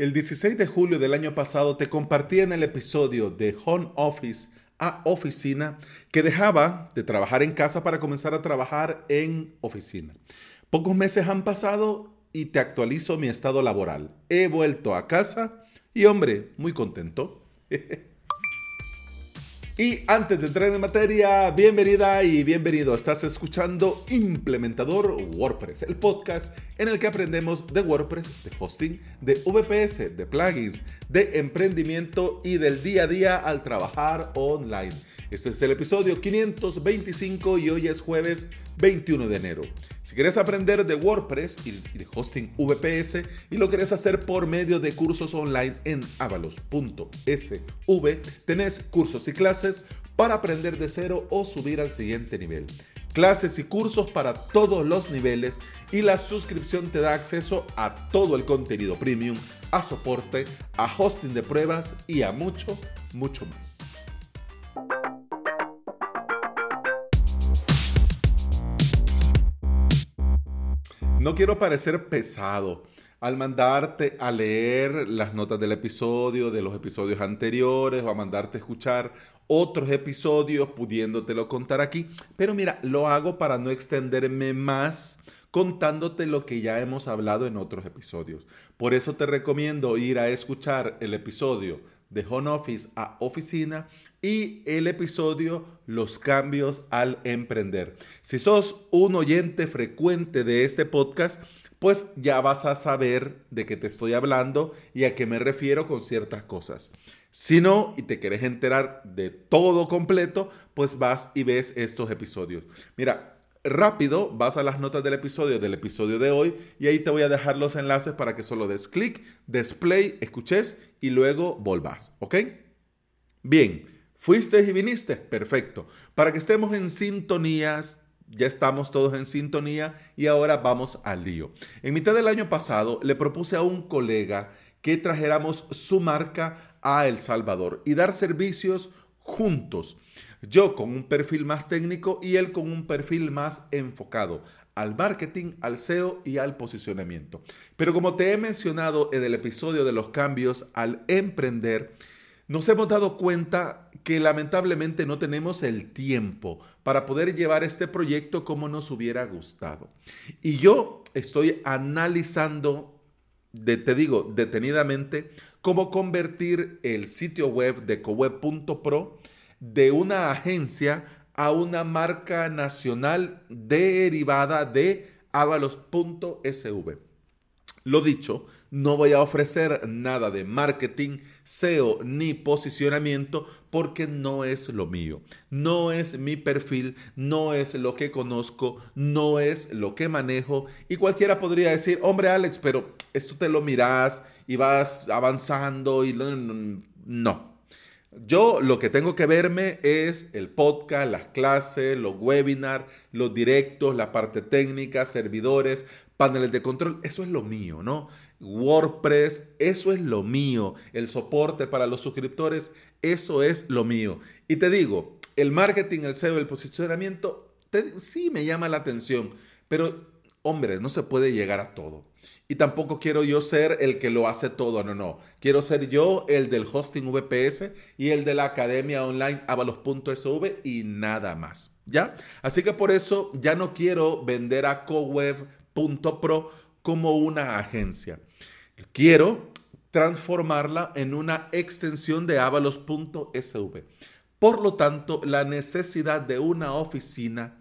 El 16 de julio del año pasado te compartí en el episodio de Home Office a Oficina que dejaba de trabajar en casa para comenzar a trabajar en oficina. Pocos meses han pasado y te actualizo mi estado laboral. He vuelto a casa y hombre, muy contento. Y antes de entrar en materia, bienvenida y bienvenido. Estás escuchando Implementador WordPress, el podcast en el que aprendemos de WordPress, de hosting, de VPS, de plugins, de emprendimiento y del día a día al trabajar online. Este es el episodio 525 y hoy es jueves 21 de enero. Si quieres aprender de WordPress y de hosting VPS y lo quieres hacer por medio de cursos online en avalos.sv, tenés cursos y clases para aprender de cero o subir al siguiente nivel. Clases y cursos para todos los niveles y la suscripción te da acceso a todo el contenido premium, a soporte, a hosting de pruebas y a mucho, mucho más. No quiero parecer pesado al mandarte a leer las notas del episodio, de los episodios anteriores, o a mandarte a escuchar otros episodios, pudiéndotelo contar aquí. Pero mira, lo hago para no extenderme más contándote lo que ya hemos hablado en otros episodios. Por eso te recomiendo ir a escuchar el episodio de Home Office a Oficina y el episodio Los cambios al emprender. Si sos un oyente frecuente de este podcast, pues ya vas a saber de qué te estoy hablando y a qué me refiero con ciertas cosas. Si no, y te querés enterar de todo completo, pues vas y ves estos episodios. Mira, rápido vas a las notas del episodio del episodio de hoy y ahí te voy a dejar los enlaces para que solo des clic, des play, escuches y luego volvás, ¿ok? Bien, fuiste y viniste, perfecto. Para que estemos en sintonías, ya estamos todos en sintonía y ahora vamos al lío. En mitad del año pasado le propuse a un colega que trajéramos su marca a El Salvador y dar servicios juntos. Yo con un perfil más técnico y él con un perfil más enfocado al marketing, al SEO y al posicionamiento. Pero como te he mencionado en el episodio de los cambios al emprender, nos hemos dado cuenta que lamentablemente no tenemos el tiempo para poder llevar este proyecto como nos hubiera gustado. Y yo estoy analizando, te digo, detenidamente, cómo convertir el sitio web de coweb.pro de una agencia a una marca nacional derivada de avalos.sv. Lo dicho, no voy a ofrecer nada de marketing, SEO ni posicionamiento porque no es lo mío. No es mi perfil, no es lo que conozco, no es lo que manejo. Y cualquiera podría decir, hombre Alex, pero esto te lo miras y vas avanzando y no. Yo lo que tengo que verme es el podcast, las clases, los webinars, los directos, la parte técnica, servidores, paneles de control. Eso es lo mío, ¿no? WordPress, eso es lo mío. El soporte para los suscriptores, eso es lo mío. Y te digo, el marketing, el SEO, el posicionamiento, sí me llama la atención, pero hombre, no se puede llegar a todo. Y tampoco quiero yo ser el que lo hace todo, no, no. Quiero ser yo el del hosting VPS y el de la academia online avalos.sv y nada más. ¿Ya? Así que por eso ya no quiero vender a coweb.pro como una agencia. Quiero transformarla en una extensión de avalos.sv. Por lo tanto, la necesidad de una oficina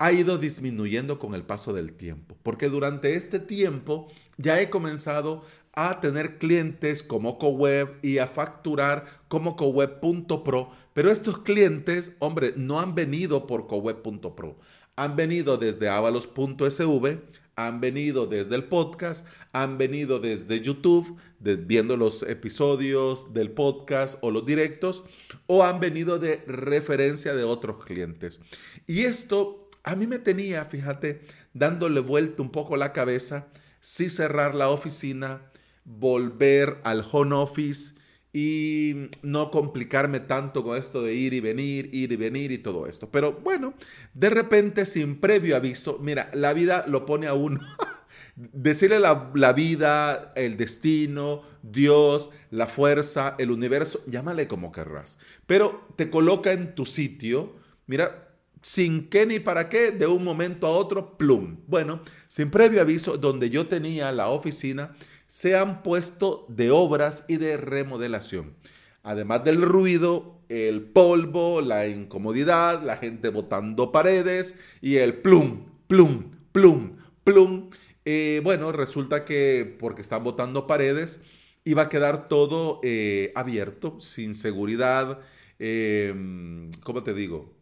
ha ido disminuyendo con el paso del tiempo, porque durante este tiempo ya he comenzado a tener clientes como CoWeb y a facturar como CoWeb.pro, pero estos clientes, hombre, no han venido por CoWeb.pro, han venido desde avalos.sv, han venido desde el podcast, han venido desde YouTube, viendo los episodios del podcast o los directos, o han venido de referencia de otros clientes. Y esto a mí me tenía, fíjate, dándole vuelta un poco la cabeza, si cerrar la oficina, volver al home office y no complicarme tanto con esto de ir y venir, ir y venir y todo esto. Pero bueno, de repente, sin previo aviso, mira, la vida lo pone a uno. Decirle la, la vida, el destino, Dios, la fuerza, el universo, llámale como querrás. Pero te coloca en tu sitio, mira, sin qué ni para qué, de un momento a otro, plum. Bueno, sin previo aviso, donde yo tenía la oficina, se han puesto de obras y de remodelación. Además del ruido, el polvo, la incomodidad, la gente botando paredes y el plum, plum, plum, plum. Eh, bueno, resulta que porque están botando paredes, iba a quedar todo eh, abierto, sin seguridad, eh, ¿cómo te digo?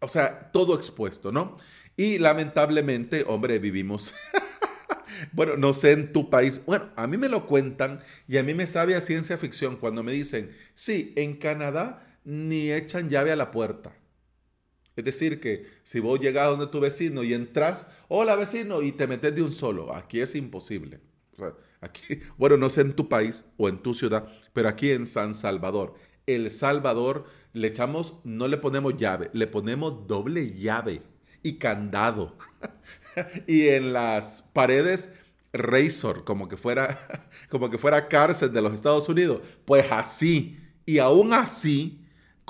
O sea, todo expuesto, ¿no? Y lamentablemente, hombre, vivimos... bueno, no sé en tu país. Bueno, a mí me lo cuentan y a mí me sabe a ciencia ficción cuando me dicen, sí, en Canadá ni echan llave a la puerta. Es decir, que si vos llegas donde tu vecino y entras, hola vecino, y te metes de un solo, aquí es imposible. aquí, bueno, no sé en tu país o en tu ciudad, pero aquí en San Salvador, El Salvador, le echamos, no le ponemos llave, le ponemos doble llave y candado. y en las paredes, razor, como que fuera, como que fuera cárcel de los Estados Unidos. Pues así, y aún así,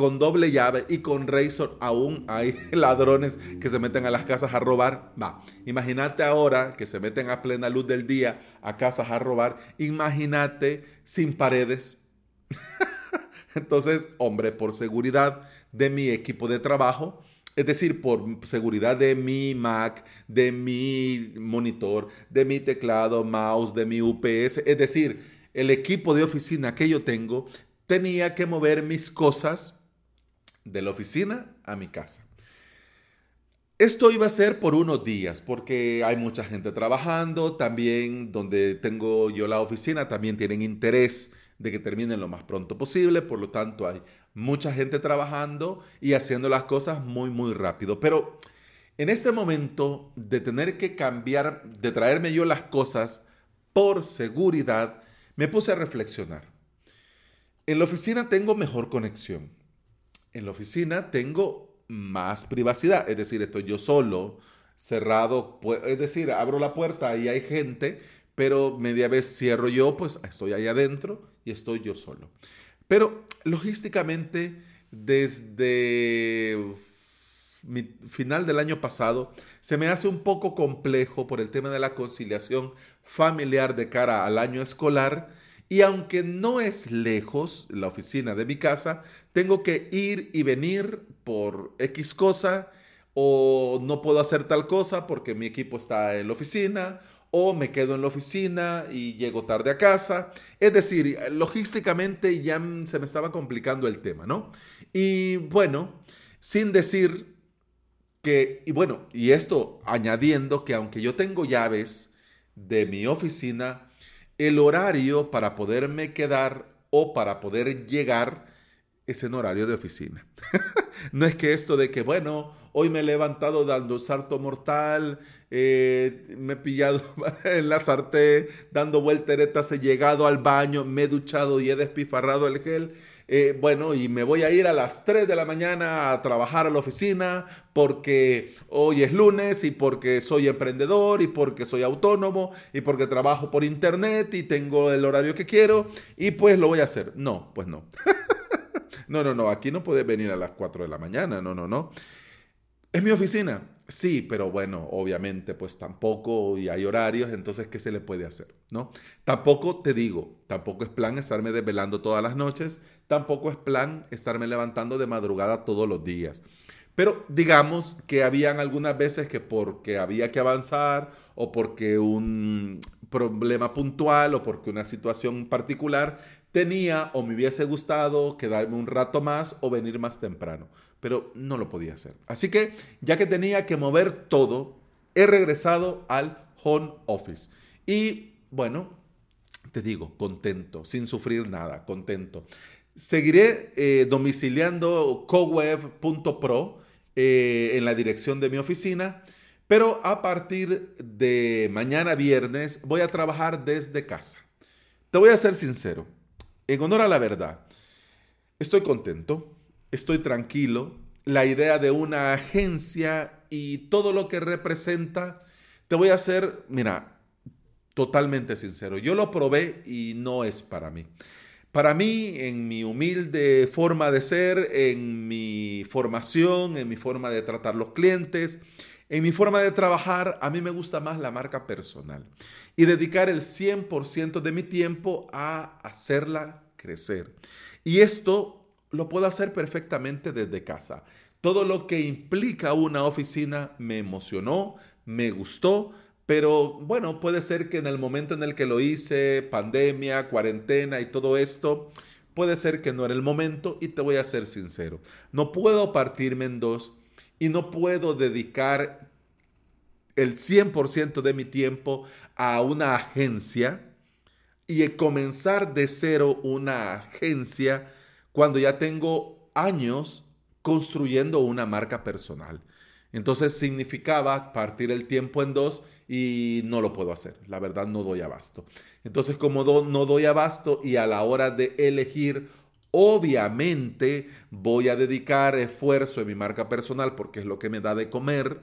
con doble llave y con razor aún hay ladrones que se meten a las casas a robar. Va, imagínate ahora que se meten a plena luz del día a casas a robar. Imagínate sin paredes. Entonces, hombre, por seguridad de mi equipo de trabajo, es decir, por seguridad de mi Mac, de mi monitor, de mi teclado, mouse, de mi UPS, es decir, el equipo de oficina que yo tengo, tenía que mover mis cosas de la oficina a mi casa. Esto iba a ser por unos días, porque hay mucha gente trabajando, también donde tengo yo la oficina, también tienen interés de que terminen lo más pronto posible, por lo tanto hay mucha gente trabajando y haciendo las cosas muy, muy rápido. Pero en este momento de tener que cambiar, de traerme yo las cosas por seguridad, me puse a reflexionar. En la oficina tengo mejor conexión en la oficina tengo más privacidad, es decir, estoy yo solo, cerrado, es decir, abro la puerta y hay gente, pero media vez cierro yo, pues estoy ahí adentro y estoy yo solo. Pero logísticamente, desde mi final del año pasado, se me hace un poco complejo por el tema de la conciliación familiar de cara al año escolar y aunque no es lejos la oficina de mi casa, tengo que ir y venir por X cosa o no puedo hacer tal cosa porque mi equipo está en la oficina o me quedo en la oficina y llego tarde a casa. Es decir, logísticamente ya se me estaba complicando el tema, ¿no? Y bueno, sin decir que, y bueno, y esto añadiendo que aunque yo tengo llaves de mi oficina, el horario para poderme quedar o para poder llegar es en horario de oficina. no es que esto de que, bueno, hoy me he levantado dando salto mortal, eh, me he pillado en la sartén, dando vuelteretas, he llegado al baño, me he duchado y he despifarrado el gel. Eh, bueno, y me voy a ir a las 3 de la mañana a trabajar a la oficina porque hoy es lunes y porque soy emprendedor y porque soy autónomo y porque trabajo por internet y tengo el horario que quiero y pues lo voy a hacer. No, pues no. no, no, no, aquí no puedes venir a las 4 de la mañana, no, no, no. ¿Es mi oficina? Sí, pero bueno, obviamente pues tampoco y hay horarios, entonces ¿qué se le puede hacer? ¿No? Tampoco te digo, tampoco es plan estarme desvelando todas las noches, tampoco es plan estarme levantando de madrugada todos los días. Pero digamos que habían algunas veces que porque había que avanzar o porque un problema puntual o porque una situación particular tenía o me hubiese gustado quedarme un rato más o venir más temprano pero no lo podía hacer. Así que, ya que tenía que mover todo, he regresado al home office. Y bueno, te digo, contento, sin sufrir nada, contento. Seguiré eh, domiciliando coweb.pro eh, en la dirección de mi oficina, pero a partir de mañana viernes voy a trabajar desde casa. Te voy a ser sincero, en honor a la verdad, estoy contento estoy tranquilo. La idea de una agencia y todo lo que representa, te voy a hacer, mira, totalmente sincero. Yo lo probé y no es para mí. Para mí, en mi humilde forma de ser, en mi formación, en mi forma de tratar los clientes, en mi forma de trabajar, a mí me gusta más la marca personal y dedicar el 100% de mi tiempo a hacerla crecer. Y esto lo puedo hacer perfectamente desde casa. Todo lo que implica una oficina me emocionó, me gustó, pero bueno, puede ser que en el momento en el que lo hice, pandemia, cuarentena y todo esto, puede ser que no era el momento y te voy a ser sincero. No puedo partirme en dos y no puedo dedicar el 100% de mi tiempo a una agencia y comenzar de cero una agencia cuando ya tengo años construyendo una marca personal. Entonces significaba partir el tiempo en dos y no lo puedo hacer. La verdad no doy abasto. Entonces como no doy abasto y a la hora de elegir, obviamente voy a dedicar esfuerzo en mi marca personal porque es lo que me da de comer.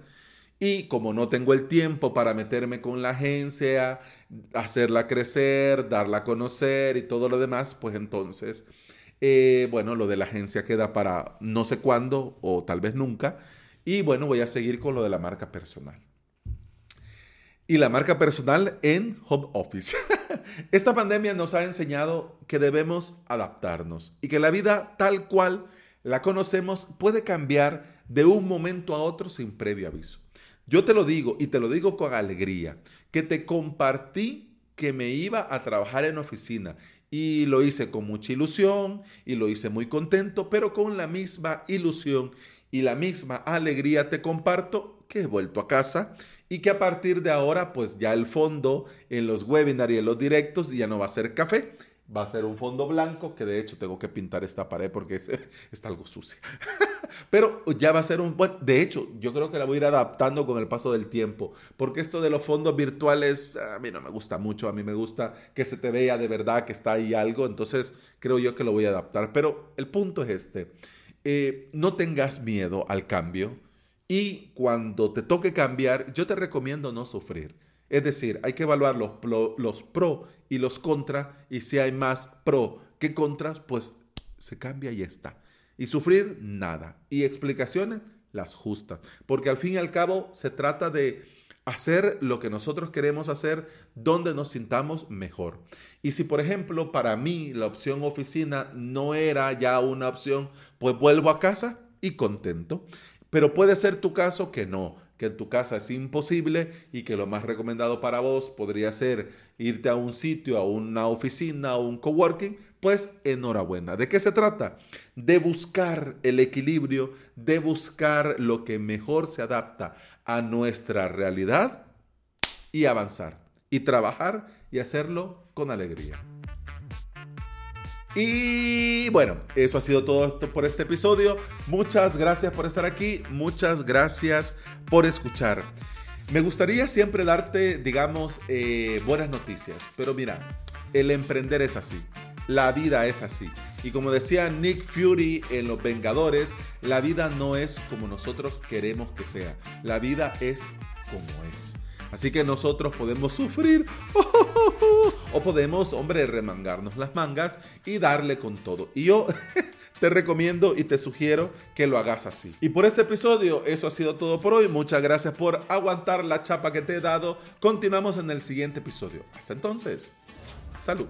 Y como no tengo el tiempo para meterme con la agencia, hacerla crecer, darla a conocer y todo lo demás, pues entonces, eh, bueno, lo de la agencia queda para no sé cuándo o tal vez nunca. Y bueno, voy a seguir con lo de la marca personal y la marca personal en home office. Esta pandemia nos ha enseñado que debemos adaptarnos y que la vida tal cual la conocemos puede cambiar de un momento a otro sin previo aviso. Yo te lo digo y te lo digo con alegría, que te compartí que me iba a trabajar en oficina y lo hice con mucha ilusión y lo hice muy contento, pero con la misma ilusión y la misma alegría te comparto que he vuelto a casa y que a partir de ahora pues ya el fondo en los webinars y en los directos ya no va a ser café, va a ser un fondo blanco que de hecho tengo que pintar esta pared porque está algo sucia. Pero ya va a ser un bueno, de hecho yo creo que la voy a ir adaptando con el paso del tiempo, porque esto de los fondos virtuales a mí no me gusta mucho, a mí me gusta que se te vea de verdad que está ahí algo, entonces creo yo que lo voy a adaptar. Pero el punto es este, eh, no tengas miedo al cambio y cuando te toque cambiar, yo te recomiendo no sufrir. Es decir, hay que evaluar los, los pro y los contra. Y si hay más pro que contras, pues se cambia y está. Y sufrir, nada. Y explicaciones, las justas. Porque al fin y al cabo se trata de hacer lo que nosotros queremos hacer donde nos sintamos mejor. Y si, por ejemplo, para mí la opción oficina no era ya una opción, pues vuelvo a casa y contento. Pero puede ser tu caso que no, que en tu casa es imposible y que lo más recomendado para vos podría ser irte a un sitio, a una oficina, a un coworking, pues enhorabuena. ¿De qué se trata? De buscar el equilibrio, de buscar lo que mejor se adapta a nuestra realidad y avanzar y trabajar y hacerlo con alegría. Y bueno, eso ha sido todo por este episodio. Muchas gracias por estar aquí. Muchas gracias por escuchar. Me gustaría siempre darte, digamos, eh, buenas noticias. Pero mira, el emprender es así. La vida es así. Y como decía Nick Fury en Los Vengadores, la vida no es como nosotros queremos que sea. La vida es como es. Así que nosotros podemos sufrir o podemos, hombre, remangarnos las mangas y darle con todo. Y yo te recomiendo y te sugiero que lo hagas así. Y por este episodio, eso ha sido todo por hoy. Muchas gracias por aguantar la chapa que te he dado. Continuamos en el siguiente episodio. Hasta entonces, salud.